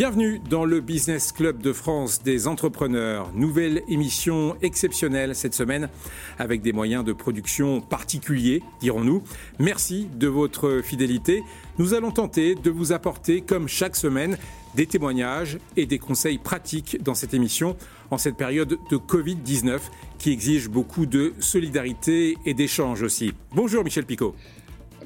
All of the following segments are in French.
Bienvenue dans le Business Club de France des entrepreneurs. Nouvelle émission exceptionnelle cette semaine avec des moyens de production particuliers, dirons-nous. Merci de votre fidélité. Nous allons tenter de vous apporter, comme chaque semaine, des témoignages et des conseils pratiques dans cette émission en cette période de Covid-19 qui exige beaucoup de solidarité et d'échange aussi. Bonjour Michel Picot.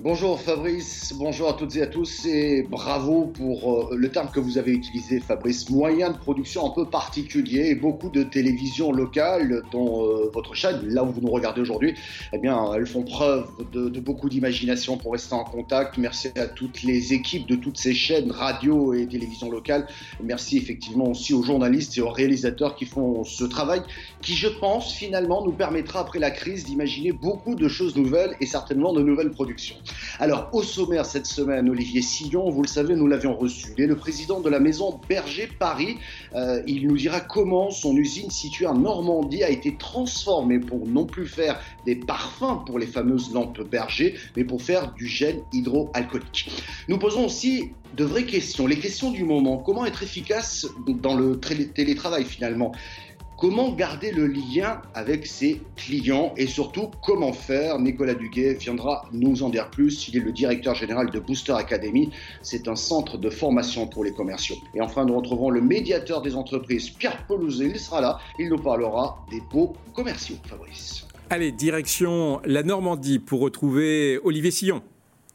Bonjour Fabrice, bonjour à toutes et à tous et bravo pour euh, le terme que vous avez utilisé Fabrice, moyen de production un peu particulier et beaucoup de télévisions locales dont euh, votre chaîne, là où vous nous regardez aujourd'hui, eh bien elles font preuve de, beaucoup d'imagination pour rester en contact. Merci à toutes les équipes de toutes ces chaînes radio et télévision locales. Merci effectivement aussi aux journalistes et aux réalisateurs qui font ce travail qui je pense finalement nous permettra après la crise d'imaginer beaucoup de choses nouvelles et certainement de nouvelles productions. Alors, au sommaire cette semaine, Olivier Sillon, vous le savez, nous l'avions reçu. Il est le président de la maison Berger Paris. Euh, il nous dira comment son usine située en Normandie a été transformée pour non plus faire des parfums pour les fameuses lampes Berger, mais pour faire du gel hydroalcoolique. Nous posons aussi de vraies questions, les questions du moment. Comment être efficace dans le télétravail finalement? Comment garder le lien avec ses clients et surtout comment faire? Nicolas Duguet viendra nous en dire plus. Il est le directeur général de Booster Academy. C'est un centre de formation pour les commerciaux. Et enfin, nous retrouverons le médiateur des entreprises, Pierre Pelouzet. Il sera là. Il nous parlera des beaux commerciaux, Fabrice. Allez, direction la Normandie pour retrouver Olivier Sillon.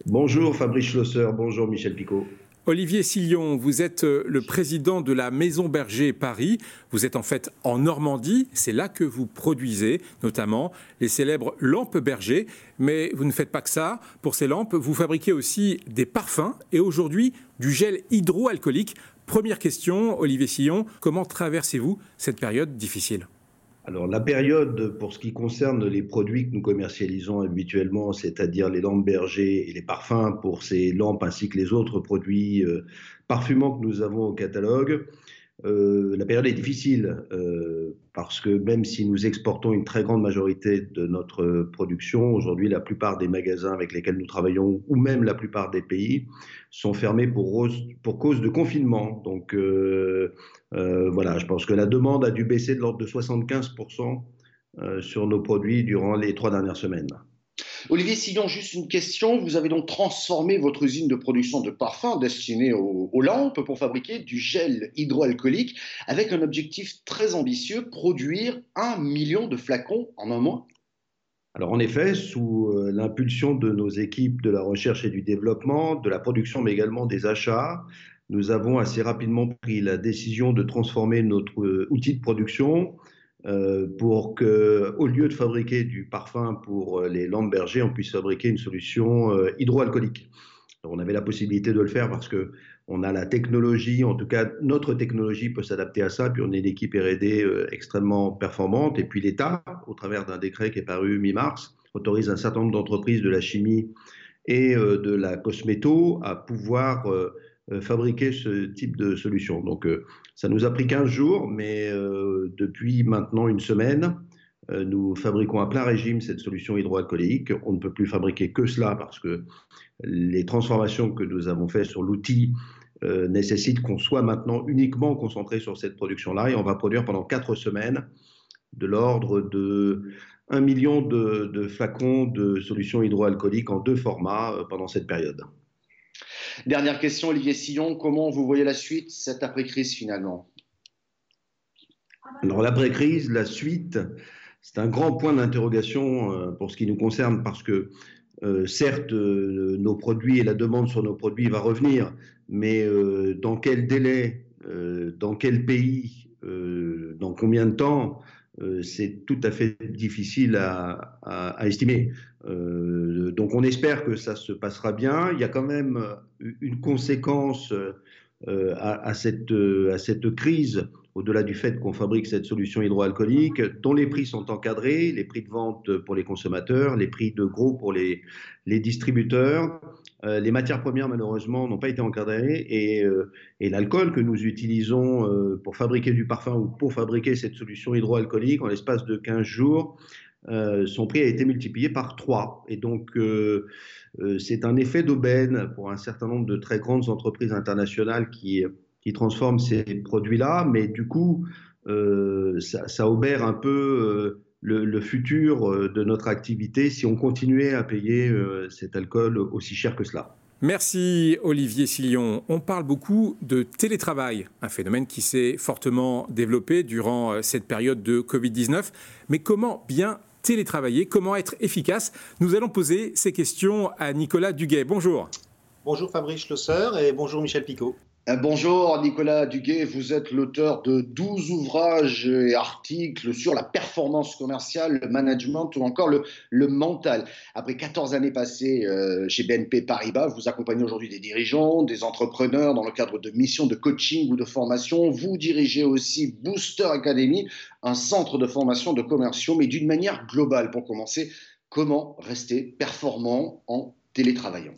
Bonjour Fabrice Schlosser, bonjour Michel Picot. Olivier Sillon, vous êtes euh, le président de la Maison Berger Paris. Vous êtes en fait en Normandie. C'est là que vous produisez notamment les célèbres lampes Berger. Mais vous ne faites pas que ça. Pour ces lampes, vous fabriquez aussi des parfums et aujourd'hui du gel hydroalcoolique. Première question, Olivier Sillon, comment traversez-vous cette période difficile? Alors la période pour ce qui concerne les produits que nous commercialisons habituellement, c'est-à-dire les lampes berger et les parfums pour ces lampes ainsi que les autres produits euh, parfumants que nous avons au catalogue, euh, la période est difficile euh, parce que même si nous exportons une très grande majorité de notre production, aujourd'hui la plupart des magasins avec lesquels nous travaillons ou même la plupart des pays sont fermés pour, cause de confinement. Donc euh, voilà, je pense que la demande a dû baisser de l'ordre de 75% sur nos produits durant les trois dernières semaines. Olivier Sillon, juste une question. Vous avez donc transformé votre usine de production de parfums destinée aux, lampes pour fabriquer du gel hydroalcoolique avec un objectif très ambitieux, produire un million de flacons en un mois? Alors en effet, sous euh, l'impulsion de nos équipes de la recherche et du développement, de la production, mais également des achats, nous avons assez rapidement pris la décision de transformer notre euh, outil de production euh, pour que, au lieu de fabriquer du parfum pour euh, les lampes berger, on puisse fabriquer une solution euh, hydroalcoolique. on avait la possibilité de le faire parce que on a la technologie, en tout cas notre technologie peut s'adapter à ça, puis on est une équipe R&D extrêmement performante, et puis l'État, au travers d'un décret qui est paru mi-mars, autorise un certain nombre d'entreprises de la chimie et de la cosméto à pouvoir fabriquer ce type de solution. Donc, euh, ça nous a pris 15 jours, mais euh, depuis maintenant une semaine, nous fabriquons à plein régime cette solution hydroalcoolique. On ne peut plus fabriquer que cela parce que les transformations que nous avons faites sur l'outil nécessitent qu'on soit maintenant uniquement concentré sur cette production-là et on va produire pendant 4 semaines de l'ordre de 1 million de, de, flacons de solutions hydroalcooliques en deux formats pendant cette période. Dernière question, Olivier Sillon, comment vous voyez la suite, cette après-crise finalement? Alors l'après-crise, la suite, c'est un grand point d'interrogation euh, pour ce qui nous concerne parce que euh, certes, euh, nos produits et la demande sur nos produits va revenir, mais dans quel délai, dans quel pays, dans combien de temps c'est tout à fait difficile à, estimer. Euh, donc on espère que ça se passera bien. Il y a quand même euh, une conséquence à, cette, à cette crise, au-delà du fait qu'on fabrique cette solution hydroalcoolique, dont les prix sont encadrés, les prix de vente pour les consommateurs, les prix de gros pour les, distributeurs. Euh, les matières premières, malheureusement, n'ont pas été encadrées et, euh, l'alcool que nous utilisons euh, pour fabriquer du parfum ou pour fabriquer cette solution hydroalcoolique, en l'espace de 15 jours, son prix a été multiplié par 3. Et donc, c'est un effet d'aubaine pour un certain nombre de très grandes entreprises internationales qui qui transforment ces produits-là, mais du coup, ça, ça, obère un peu le, futur de notre activité si on continuait à payer cet alcool aussi cher que cela. Merci Olivier Sillon. On parle beaucoup de télétravail, un phénomène qui s'est fortement développé durant euh, cette période de Covid-19. Mais comment bien télétravailler Comment être efficace Nous allons poser ces questions à Nicolas Duguet. Bonjour. Bonjour Fabrice Schlosser et bonjour Michel Picot. Euh, bonjour Nicolas Duguet, vous êtes l'auteur de 12 ouvrages et articles sur la performance commerciale, le management ou encore le, mental. Après 14 années passées euh, chez BNP Paribas, vous accompagnez aujourd'hui des dirigeants, des entrepreneurs dans le cadre de missions de coaching ou de formation. Vous dirigez aussi Booster Academy, un centre de formation de commerciaux, mais d'une manière globale. Pour commencer, comment rester performant en télétravaillant?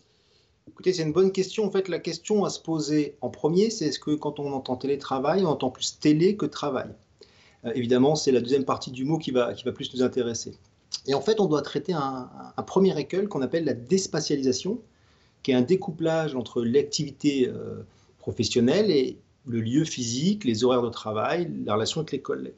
C'est une bonne question. En fait, la question à se poser en premier, c'est est-ce que quand on entend télétravail, on entend plus télé que travail? Euh, Évidemment, c'est la deuxième partie du mot qui va, qui va plus nous intéresser. Et en fait, on doit traiter un, premier écueil qu'on appelle la déspatialisation, qui est un découplage entre l'activité euh, professionnelle et le lieu physique, les horaires de travail, la relation avec les collègues.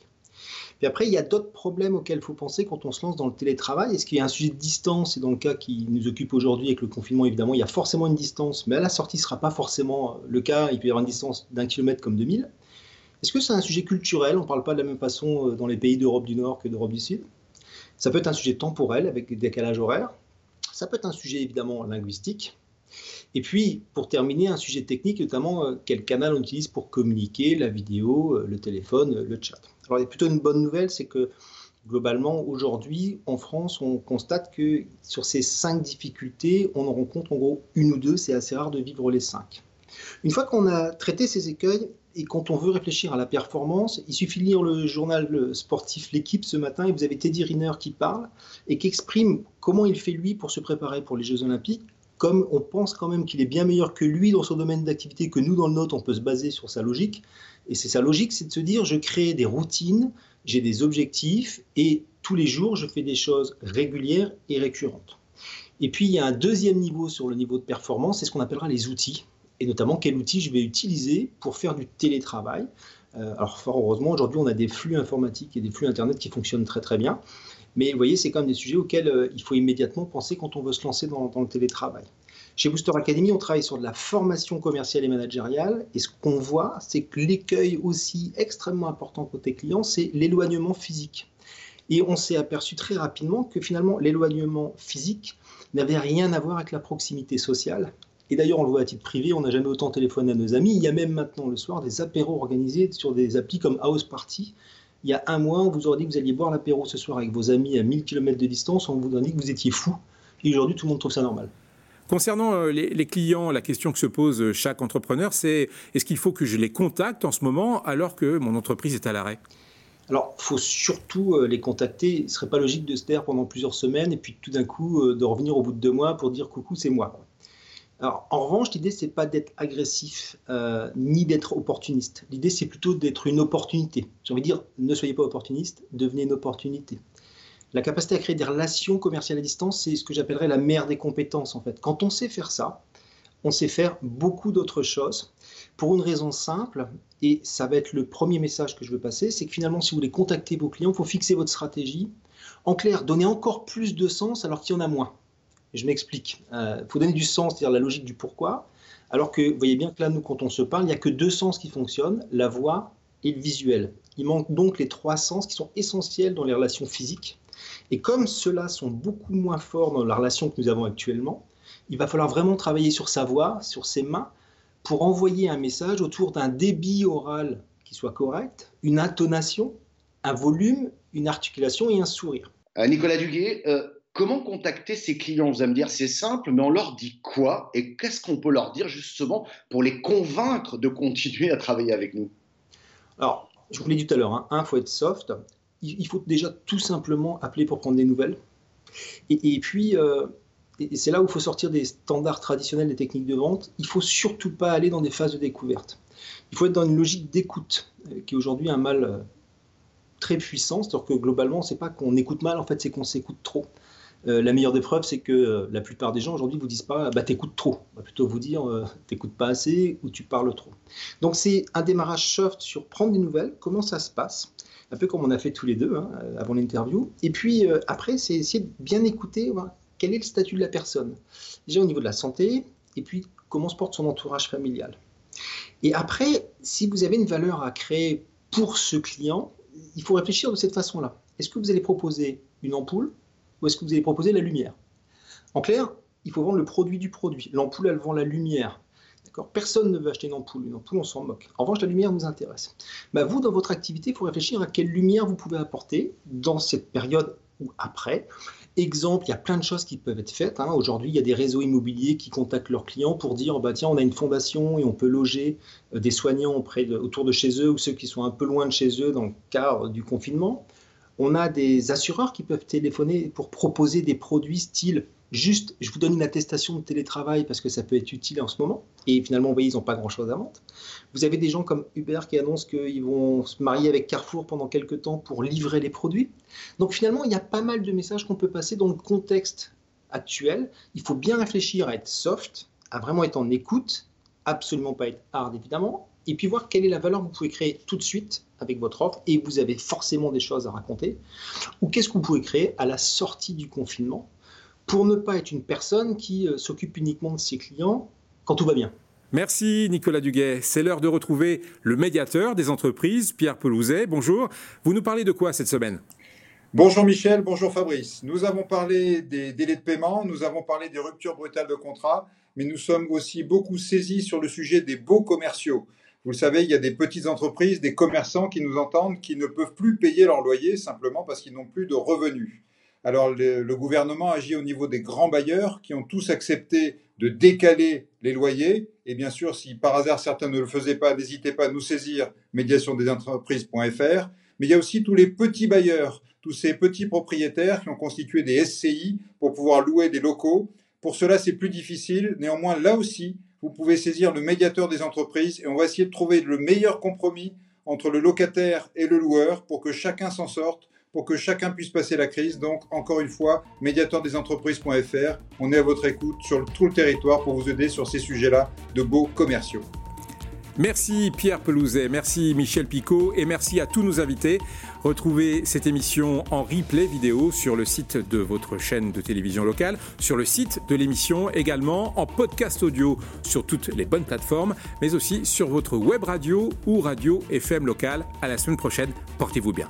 Puis après, il y a d'autres problèmes auxquels il faut penser quand on se lance dans le télétravail. Est-ce qu'il y a un sujet de distance? Et dans le cas qui nous occupe aujourd'hui avec le confinement, évidemment, il y a forcément une distance, mais à la sortie, ce ne sera pas forcément le cas. Il peut y avoir une distance d'un kilomètre comme de mille. Est-ce que c'est un sujet culturel? On ne parle pas de la même façon euh, dans les pays d'Europe du Nord que d'Europe du Sud. Ça peut être un sujet temporel avec des décalages horaires. Ça peut être un sujet évidemment linguistique. Et puis, pour terminer, un sujet technique, notamment euh, quel canal on utilise pour communiquer, la vidéo, euh, le téléphone, le chat. Alors, il y plutôt une bonne nouvelle, c'est que globalement, aujourd'hui, en France, on constate que sur ces cinq difficultés, on en rencontre en gros une ou deux. C'est assez rare de vivre les cinq. Une fois qu'on a traité ces écueils, et quand on veut réfléchir à la performance, il suffit de lire le journal sportif L'équipe ce matin et vous avez Teddy Riner qui parle et qui exprime comment il fait lui pour se préparer pour les Jeux Olympiques, comme on pense quand même qu'il est bien meilleur que lui dans son domaine d'activité que nous dans le nôtre, on peut se baser sur sa logique. Et c'est sa logique, c'est de se dire, je crée des routines, j'ai des objectifs, et tous les jours, je fais des choses régulières et récurrentes. Et puis, il y a un deuxième niveau sur le niveau de performance, c'est ce qu'on appellera les outils, et notamment quel outil je vais utiliser pour faire du télétravail. Euh, alors, fort heureusement, aujourd'hui, on a des flux informatiques et des flux Internet qui fonctionnent très très bien. Mais vous voyez, c'est quand même des sujets auxquels euh, il faut immédiatement penser quand on veut se lancer dans, le télétravail. Chez Booster Academy, on travaille sur de la formation commerciale et managériale. Et ce qu'on voit, c'est que l'écueil aussi extrêmement important côté client, c'est l'éloignement physique. Et on s'est aperçu très rapidement que finalement, l'éloignement physique n'avait rien à voir avec la proximité sociale. Et d'ailleurs, on le voit à titre privé, on n'a jamais autant téléphoné à nos amis. Il y a même maintenant le soir des apéros organisés sur des applis comme House Party, il y a un mois, on vous aurait dit que vous alliez boire l'apéro ce soir avec vos amis à 1000 km de distance, on vous aurait dit que vous étiez fou. Et aujourd'hui, tout le monde trouve ça normal. Concernant euh, les, clients, la question que se pose chaque entrepreneur, c'est est-ce qu'il faut que je les contacte en ce moment alors que mon entreprise est à l'arrêt? Alors, il faut surtout euh, les contacter. Ce ne serait pas logique de se taire pendant plusieurs semaines et puis tout d'un coup euh, de revenir au bout de deux mois pour dire coucou, c'est moi. Alors, en revanche, l'idée, c'est pas d'être agressif euh, ni d'être opportuniste. L'idée, c'est plutôt d'être une opportunité. J'ai envie de dire, ne soyez pas opportuniste, devenez une opportunité. La capacité à créer des relations commerciales à distance, c'est ce que j'appellerais la mère des compétences, en fait. Quand on sait faire ça, on sait faire beaucoup d'autres choses. Pour une raison simple, et ça va être le premier message que je veux passer, c'est que finalement, si vous voulez contacter vos clients, il faut fixer votre stratégie. En clair, donner encore plus de sens alors qu'il y en a moins. Je m'explique. Il euh, faut donner du sens, c'est-à-dire la logique du pourquoi. Alors que vous voyez bien que là, nous, quand on se parle, il n'y a que deux sens qui fonctionnent, la voix et le visuel. Il manque donc les trois sens qui sont essentiels dans les relations physiques. Et comme ceux-là sont beaucoup moins forts dans la relation que nous avons actuellement, il va falloir vraiment travailler sur sa voix, sur ses mains, pour envoyer un message autour d'un débit oral qui soit correct, une intonation, un volume, une articulation et un sourire. Euh, Nicolas Duguay, euh, Comment contacter ces clients? Vous allez me dire, c'est simple, mais on leur dit quoi? Et qu'est-ce qu'on peut leur dire justement pour les convaincre de continuer à travailler avec nous? Alors, je vous l'ai dit tout à l'heure, il hein, faut être soft. Il faut déjà tout simplement appeler pour prendre des nouvelles. Et, puis, euh, c'est là où il faut sortir des standards traditionnels des techniques de vente. Il faut surtout pas aller dans des phases de découverte. Il faut être dans une logique d'écoute, euh, qui est aujourd'hui un mal euh, très puissant. C'est-à-dire que globalement, c'est pas qu'on écoute mal, en fait, c'est qu'on s'écoute trop. Euh, la meilleure des preuves, c'est que euh, la plupart des gens aujourd'hui vous disent pas bah, t'écoutes trop. On va plutôt vous dire euh, t'écoutes pas assez ou tu parles trop. Donc c'est un démarrage soft sur prendre des nouvelles, comment ça se passe, un peu comme on a fait tous les deux hein, avant l'interview. Et puis après, c'est essayer de bien écouter quel est le statut de la personne. Déjà au niveau de la santé, et puis comment se porte son entourage familial. Et après, si vous avez une valeur à créer pour ce client, il faut réfléchir de cette façon-là. Est-ce que vous allez proposer une ampoule? Ou est-ce que vous allez proposer la lumière? En clair, il faut vendre le produit du produit. L'ampoule, elle vend la lumière. Personne ne veut acheter une ampoule. Une ampoule, on s'en moque. En revanche, la lumière nous intéresse. Bah, vous, dans votre activité, il faut réfléchir à quelle lumière vous pouvez apporter dans cette période ou après. Exemple, il y a plein de choses qui peuvent être faites. Hein. Aujourd'hui, il y a des réseaux immobiliers qui contactent leurs clients pour dire bah, tiens, on a une fondation et on peut loger euh, des soignants auprès autour de chez eux ou ceux qui sont un peu loin de chez eux dans le cadre du confinement. On a des assureurs qui peuvent téléphoner pour proposer des produits style juste je vous donne une attestation de télétravail parce que ça peut être utile en ce moment. Et finalement, vous voyez, ils n'ont pas grand-chose à vendre. Vous avez des gens comme Uber qui annoncent qu'ils vont se marier avec Carrefour pendant quelques temps pour livrer les produits. Donc finalement, il y a pas mal de messages qu'on peut passer dans le contexte actuel. Il faut bien réfléchir à être soft, à vraiment être en écoute, absolument pas être hard évidemment, et puis voir quelle est la valeur que vous pouvez créer tout de suite avec votre offre, et vous avez forcément des choses à raconter, ou qu'est-ce que vous pouvez créer à la sortie du confinement pour ne pas être une personne qui euh, s'occupe uniquement de ses clients quand tout va bien. Merci Nicolas Duguet. C'est l'heure de retrouver le médiateur des entreprises, Pierre Pelouzet. Bonjour. Vous nous parlez de quoi cette semaine? Bonjour Michel, bonjour Fabrice. Nous avons parlé des délais de paiement, nous avons parlé des ruptures brutales de contrat, mais nous sommes aussi beaucoup saisis sur le sujet des beaux commerciaux. Vous le savez, il y a des petites entreprises, des commerçants qui nous entendent, qui ne peuvent plus payer leur loyer simplement parce qu'ils n'ont plus de revenus. Alors le, gouvernement agit au niveau des grands bailleurs qui ont tous accepté de décaler les loyers. Et bien sûr, si par hasard certains ne le faisaient pas, n'hésitez pas à nous saisir médiation des entreprises.fr. Mais il y a aussi tous les petits bailleurs, tous ces petits propriétaires qui ont constitué des SCI pour pouvoir louer des locaux. Pour cela, c'est plus difficile. Néanmoins, là aussi, vous pouvez saisir le médiateur des entreprises et on va essayer de trouver le meilleur compromis entre le locataire et le loueur pour que chacun s'en sorte pour que chacun puisse passer la crise. Donc, encore une fois, médiateurdesentreprises.fr, on est à votre écoute sur tout le territoire pour vous aider sur ces sujets-là de beaux commerciaux. Merci Pierre Pelouzet, merci Michel Picot et merci à tous nos invités. Retrouvez cette émission en replay vidéo sur le site de votre chaîne de télévision locale, sur le site de l'émission également, en podcast audio sur toutes les bonnes plateformes, mais aussi sur votre web radio ou radio FM locale. À la semaine prochaine, portez-vous bien.